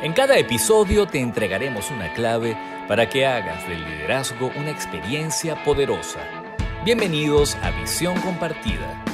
En cada episodio te entregaremos una clave para que hagas del liderazgo una experiencia poderosa. Bienvenidos a Visión Compartida.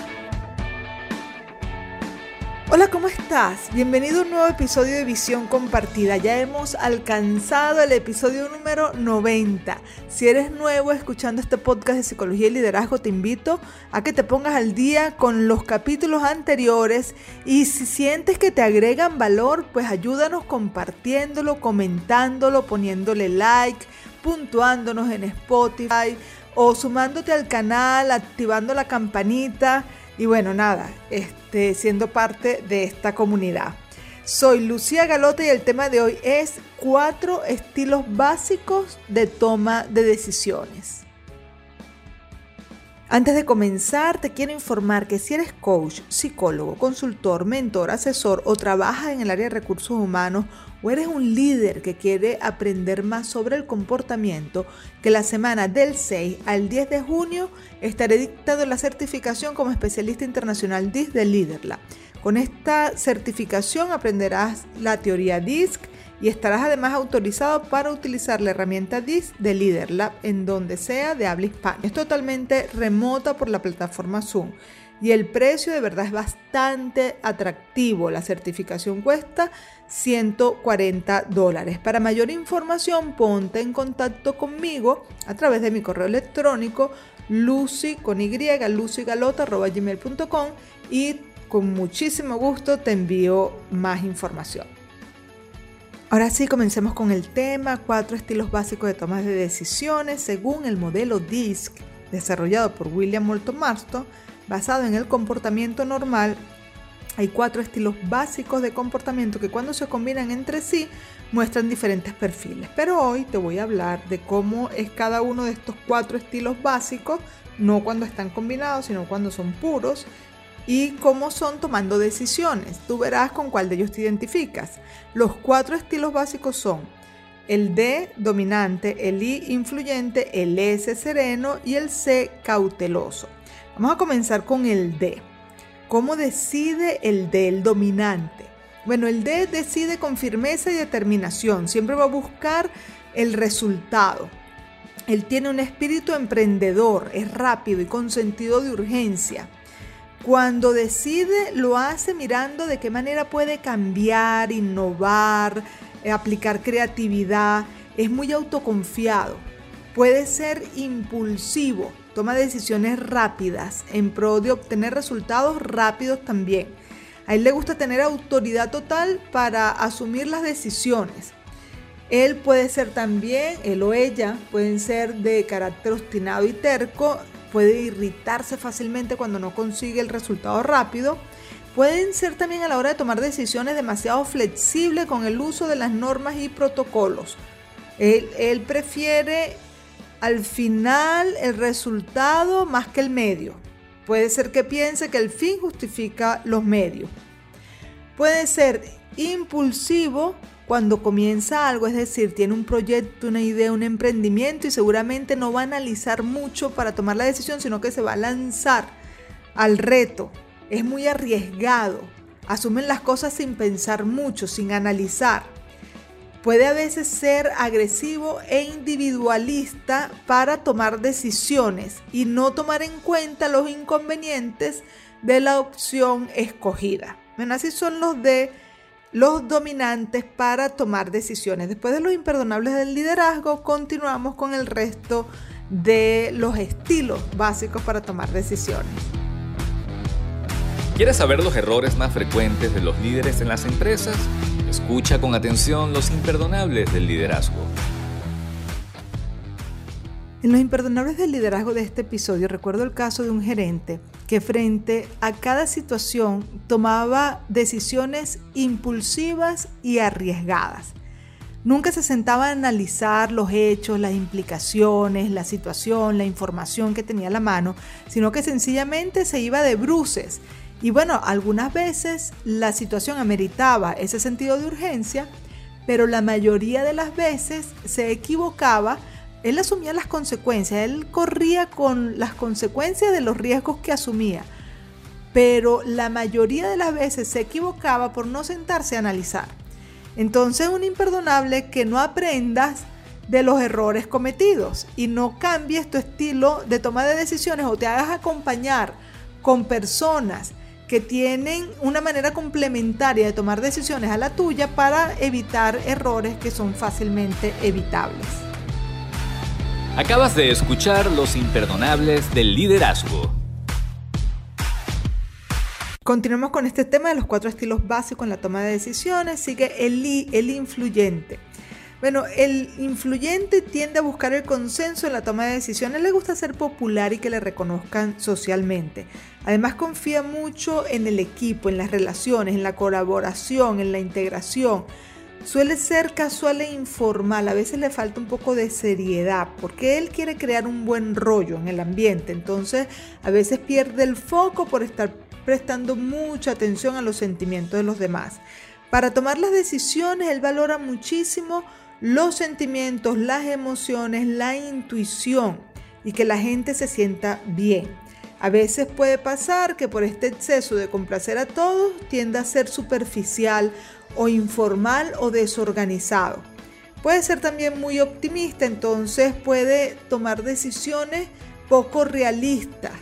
Hola, ¿cómo estás? Bienvenido a un nuevo episodio de Visión Compartida. Ya hemos alcanzado el episodio número 90. Si eres nuevo escuchando este podcast de psicología y liderazgo, te invito a que te pongas al día con los capítulos anteriores y si sientes que te agregan valor, pues ayúdanos compartiéndolo, comentándolo, poniéndole like, puntuándonos en Spotify o sumándote al canal, activando la campanita y bueno, nada, este, siendo parte de esta comunidad. Soy Lucía Galota y el tema de hoy es cuatro estilos básicos de toma de decisiones. Antes de comenzar, te quiero informar que si eres coach, psicólogo, consultor, mentor, asesor o trabajas en el área de recursos humanos o eres un líder que quiere aprender más sobre el comportamiento, que la semana del 6 al 10 de junio estaré dictando la certificación como especialista internacional DIS de LeaderLab. Con esta certificación aprenderás la teoría DISC y estarás además autorizado para utilizar la herramienta DIS de LeaderLab en donde sea de habla hispana. Es totalmente remota por la plataforma Zoom y el precio de verdad es bastante atractivo. La certificación cuesta 140 dólares. Para mayor información, ponte en contacto conmigo a través de mi correo electrónico lucy con y lucygalota.gmail.com y con muchísimo gusto te envío más información. Ahora sí, comencemos con el tema, cuatro estilos básicos de toma de decisiones según el modelo DISC desarrollado por William Moulton Marston, basado en el comportamiento normal hay cuatro estilos básicos de comportamiento que cuando se combinan entre sí muestran diferentes perfiles. Pero hoy te voy a hablar de cómo es cada uno de estos cuatro estilos básicos, no cuando están combinados, sino cuando son puros, y cómo son tomando decisiones. Tú verás con cuál de ellos te identificas. Los cuatro estilos básicos son el D dominante, el I influyente, el S sereno y el C cauteloso. Vamos a comenzar con el D. ¿Cómo decide el D, el dominante? Bueno, el D decide con firmeza y determinación, siempre va a buscar el resultado. Él tiene un espíritu emprendedor, es rápido y con sentido de urgencia. Cuando decide, lo hace mirando de qué manera puede cambiar, innovar, eh, aplicar creatividad. Es muy autoconfiado. Puede ser impulsivo, toma decisiones rápidas en pro de obtener resultados rápidos también. A él le gusta tener autoridad total para asumir las decisiones. Él puede ser también, él o ella, pueden ser de carácter obstinado y terco, puede irritarse fácilmente cuando no consigue el resultado rápido. Pueden ser también a la hora de tomar decisiones demasiado flexibles con el uso de las normas y protocolos. Él, él prefiere al final el resultado más que el medio. Puede ser que piense que el fin justifica los medios. Puede ser impulsivo cuando comienza algo, es decir, tiene un proyecto, una idea, un emprendimiento y seguramente no va a analizar mucho para tomar la decisión, sino que se va a lanzar al reto. Es muy arriesgado. Asumen las cosas sin pensar mucho, sin analizar puede a veces ser agresivo e individualista para tomar decisiones y no tomar en cuenta los inconvenientes de la opción escogida. Bueno, así son los de los dominantes para tomar decisiones. Después de los imperdonables del liderazgo, continuamos con el resto de los estilos básicos para tomar decisiones. ¿Quieres saber los errores más frecuentes de los líderes en las empresas? Escucha con atención los imperdonables del liderazgo. En los imperdonables del liderazgo de este episodio recuerdo el caso de un gerente que frente a cada situación tomaba decisiones impulsivas y arriesgadas. Nunca se sentaba a analizar los hechos, las implicaciones, la situación, la información que tenía a la mano, sino que sencillamente se iba de bruces y bueno, algunas veces la situación ameritaba ese sentido de urgencia, pero la mayoría de las veces se equivocaba. Él asumía las consecuencias, él corría con las consecuencias de los riesgos que asumía, pero la mayoría de las veces se equivocaba por no sentarse a analizar. Entonces es un imperdonable que no aprendas de los errores cometidos y no cambies tu estilo de toma de decisiones o te hagas acompañar con personas que tienen una manera complementaria de tomar decisiones a la tuya para evitar errores que son fácilmente evitables. Acabas de escuchar Los Imperdonables del Liderazgo. Continuamos con este tema de los cuatro estilos básicos en la toma de decisiones. Sigue el, el influyente. Bueno, el influyente tiende a buscar el consenso en la toma de decisiones, le gusta ser popular y que le reconozcan socialmente. Además confía mucho en el equipo, en las relaciones, en la colaboración, en la integración. Suele ser casual e informal, a veces le falta un poco de seriedad, porque él quiere crear un buen rollo en el ambiente, entonces a veces pierde el foco por estar prestando mucha atención a los sentimientos de los demás. Para tomar las decisiones, él valora muchísimo los sentimientos, las emociones, la intuición y que la gente se sienta bien. A veces puede pasar que por este exceso de complacer a todos tienda a ser superficial o informal o desorganizado. Puede ser también muy optimista, entonces puede tomar decisiones poco realistas.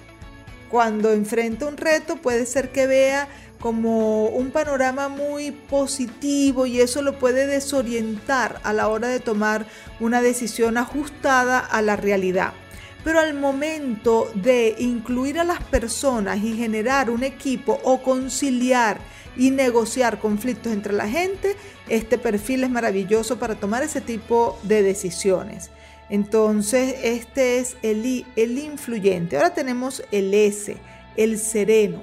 Cuando enfrenta un reto puede ser que vea como un panorama muy positivo y eso lo puede desorientar a la hora de tomar una decisión ajustada a la realidad. Pero al momento de incluir a las personas y generar un equipo o conciliar y negociar conflictos entre la gente, este perfil es maravilloso para tomar ese tipo de decisiones. Entonces, este es el, el influyente. Ahora tenemos el S, el sereno.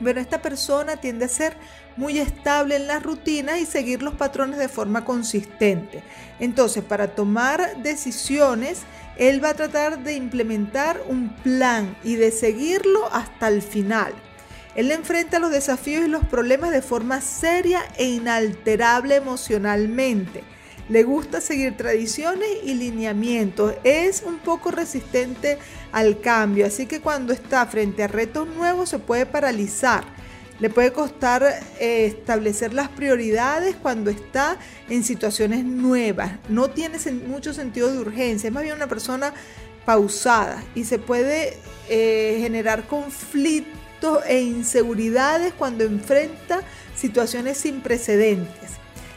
Bueno, esta persona tiende a ser muy estable en las rutinas y seguir los patrones de forma consistente. Entonces, para tomar decisiones, él va a tratar de implementar un plan y de seguirlo hasta el final. Él enfrenta los desafíos y los problemas de forma seria e inalterable emocionalmente. Le gusta seguir tradiciones y lineamientos. Es un poco resistente al cambio, así que cuando está frente a retos nuevos se puede paralizar. Le puede costar eh, establecer las prioridades cuando está en situaciones nuevas. No tiene mucho sentido de urgencia. Es más bien una persona pausada y se puede eh, generar e inseguridades cuando enfrenta situaciones sin precedentes.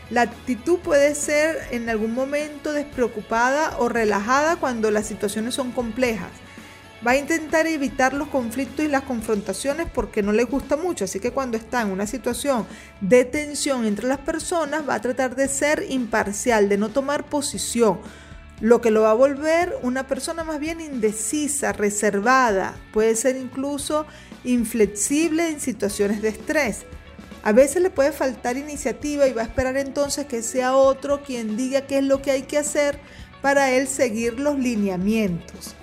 La actitud puede ser en algún momento despreocupada o relajada cuando las situaciones son complejas. Va a intentar evitar los conflictos y las confrontaciones porque no le gusta mucho, así que cuando está en una situación de tensión entre las personas va a tratar de ser imparcial, de no tomar posición, lo que lo va a volver una persona más bien indecisa, reservada, puede ser incluso inflexible en situaciones de estrés. A veces le puede faltar iniciativa y va a esperar entonces que sea otro quien diga qué es lo que hay que hacer para él seguir los lineamientos.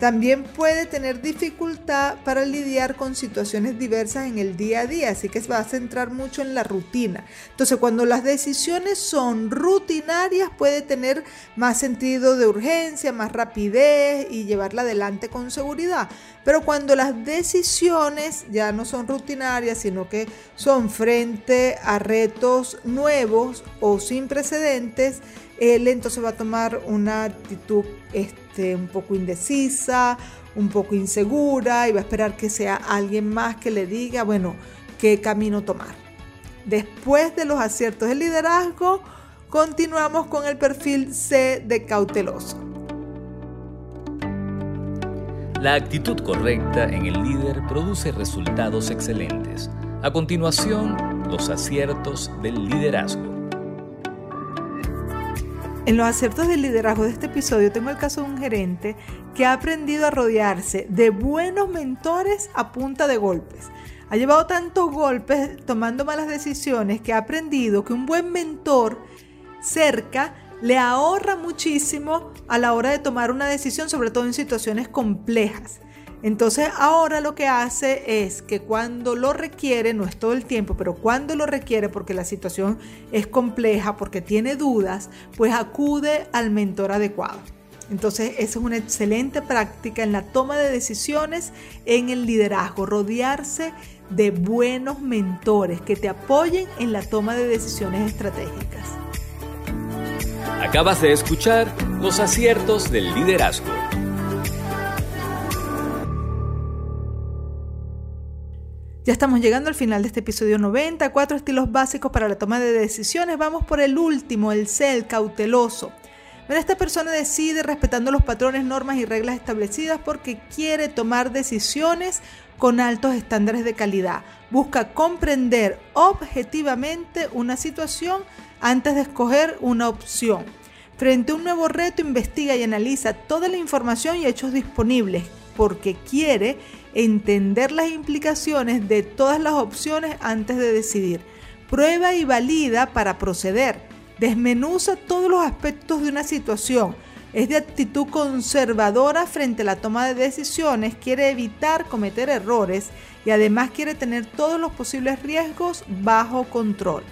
También puede tener dificultad para lidiar con situaciones diversas en el día a día, así que se va a centrar mucho en la rutina. Entonces, cuando las decisiones son rutinarias, puede tener más sentido de urgencia, más rapidez y llevarla adelante con seguridad. Pero cuando las decisiones ya no son rutinarias, sino que son frente a retos nuevos o sin precedentes, él entonces va a tomar una actitud este, un poco indecisa, un poco insegura y va a esperar que sea alguien más que le diga, bueno, qué camino tomar. Después de los aciertos del liderazgo, continuamos con el perfil C de cauteloso. La actitud correcta en el líder produce resultados excelentes. A continuación, los aciertos del liderazgo. En los aciertos del liderazgo de este episodio tengo el caso de un gerente que ha aprendido a rodearse de buenos mentores a punta de golpes. Ha llevado tantos golpes tomando malas decisiones que ha aprendido que un buen mentor cerca le ahorra muchísimo a la hora de tomar una decisión, sobre todo en situaciones complejas. Entonces ahora lo que hace es que cuando lo requiere, no es todo el tiempo, pero cuando lo requiere porque la situación es compleja, porque tiene dudas, pues acude al mentor adecuado. Entonces esa es una excelente práctica en la toma de decisiones en el liderazgo, rodearse de buenos mentores que te apoyen en la toma de decisiones estratégicas. Acabas de escuchar los aciertos del liderazgo. Ya estamos llegando al final de este episodio 90, cuatro estilos básicos para la toma de decisiones. Vamos por el último, el C, el cauteloso. Esta persona decide respetando los patrones, normas y reglas establecidas porque quiere tomar decisiones con altos estándares de calidad. Busca comprender objetivamente una situación antes de escoger una opción. Frente a un nuevo reto, investiga y analiza toda la información y hechos disponibles porque quiere entender las implicaciones de todas las opciones antes de decidir. Prueba y valida para proceder. Desmenuza todos los aspectos de una situación es de actitud conservadora frente a la toma de decisiones, quiere evitar cometer errores y además quiere tener todos los posibles riesgos bajo control.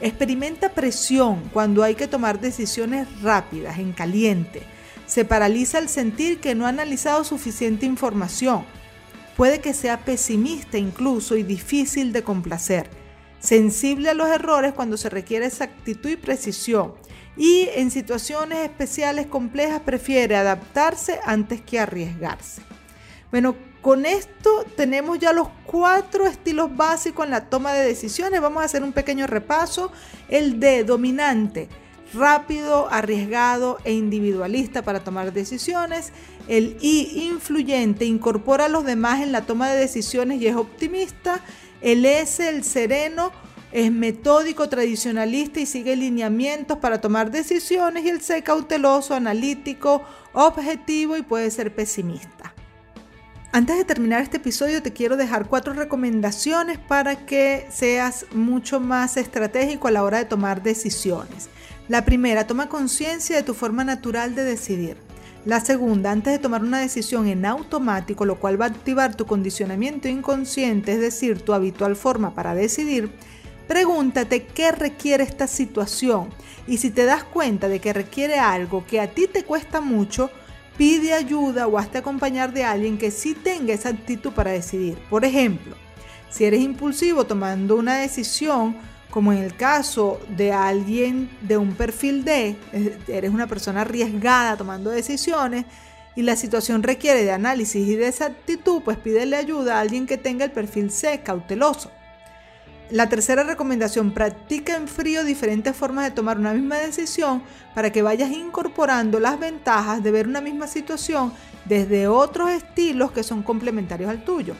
Experimenta presión cuando hay que tomar decisiones rápidas, en caliente. Se paraliza al sentir que no ha analizado suficiente información. Puede que sea pesimista incluso y difícil de complacer. Sensible a los errores cuando se requiere exactitud y precisión y en situaciones especiales complejas prefiere adaptarse antes que arriesgarse. Bueno, con esto tenemos ya los cuatro estilos básicos en la toma de decisiones. Vamos a hacer un pequeño repaso. El D, dominante, rápido, arriesgado e individualista para tomar decisiones. El I, influyente, incorpora a los demás en la toma de decisiones y es optimista. El S, el sereno, es metódico, tradicionalista y sigue lineamientos para tomar decisiones y el C cauteloso, analítico, objetivo y puede ser pesimista. Antes de terminar este episodio te quiero dejar cuatro recomendaciones para que seas mucho más estratégico a la hora de tomar decisiones. La primera, toma conciencia de tu forma natural de decidir. La segunda, antes de tomar una decisión en automático, lo cual va a activar tu condicionamiento inconsciente, es decir, tu habitual forma para decidir, Pregúntate qué requiere esta situación y si te das cuenta de que requiere algo que a ti te cuesta mucho, pide ayuda o hazte acompañar de alguien que sí tenga esa actitud para decidir. Por ejemplo, si eres impulsivo tomando una decisión, como en el caso de alguien de un perfil D, eres una persona arriesgada tomando decisiones y la situación requiere de análisis y de esa actitud, pues pídele ayuda a alguien que tenga el perfil C, cauteloso. La tercera recomendación, practica en frío diferentes formas de tomar una misma decisión para que vayas incorporando las ventajas de ver una misma situación desde otros estilos que son complementarios al tuyo.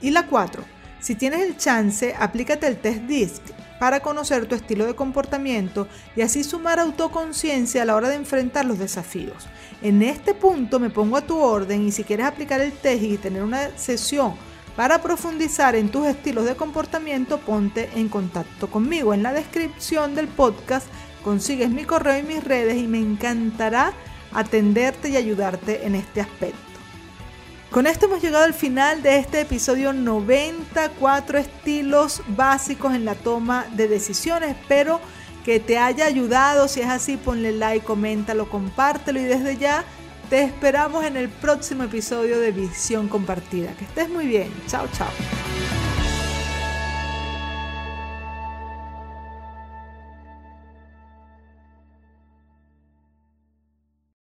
Y la cuatro, si tienes el chance, aplícate el test DISC para conocer tu estilo de comportamiento y así sumar autoconciencia a la hora de enfrentar los desafíos. En este punto me pongo a tu orden y si quieres aplicar el test y tener una sesión para profundizar en tus estilos de comportamiento, ponte en contacto conmigo. En la descripción del podcast consigues mi correo y mis redes y me encantará atenderte y ayudarte en este aspecto. Con esto hemos llegado al final de este episodio 94 estilos básicos en la toma de decisiones. Espero que te haya ayudado. Si es así, ponle like, coméntalo, compártelo y desde ya te esperamos en el próximo episodio de Visión Compartida. Que estés muy bien. Chao, chao.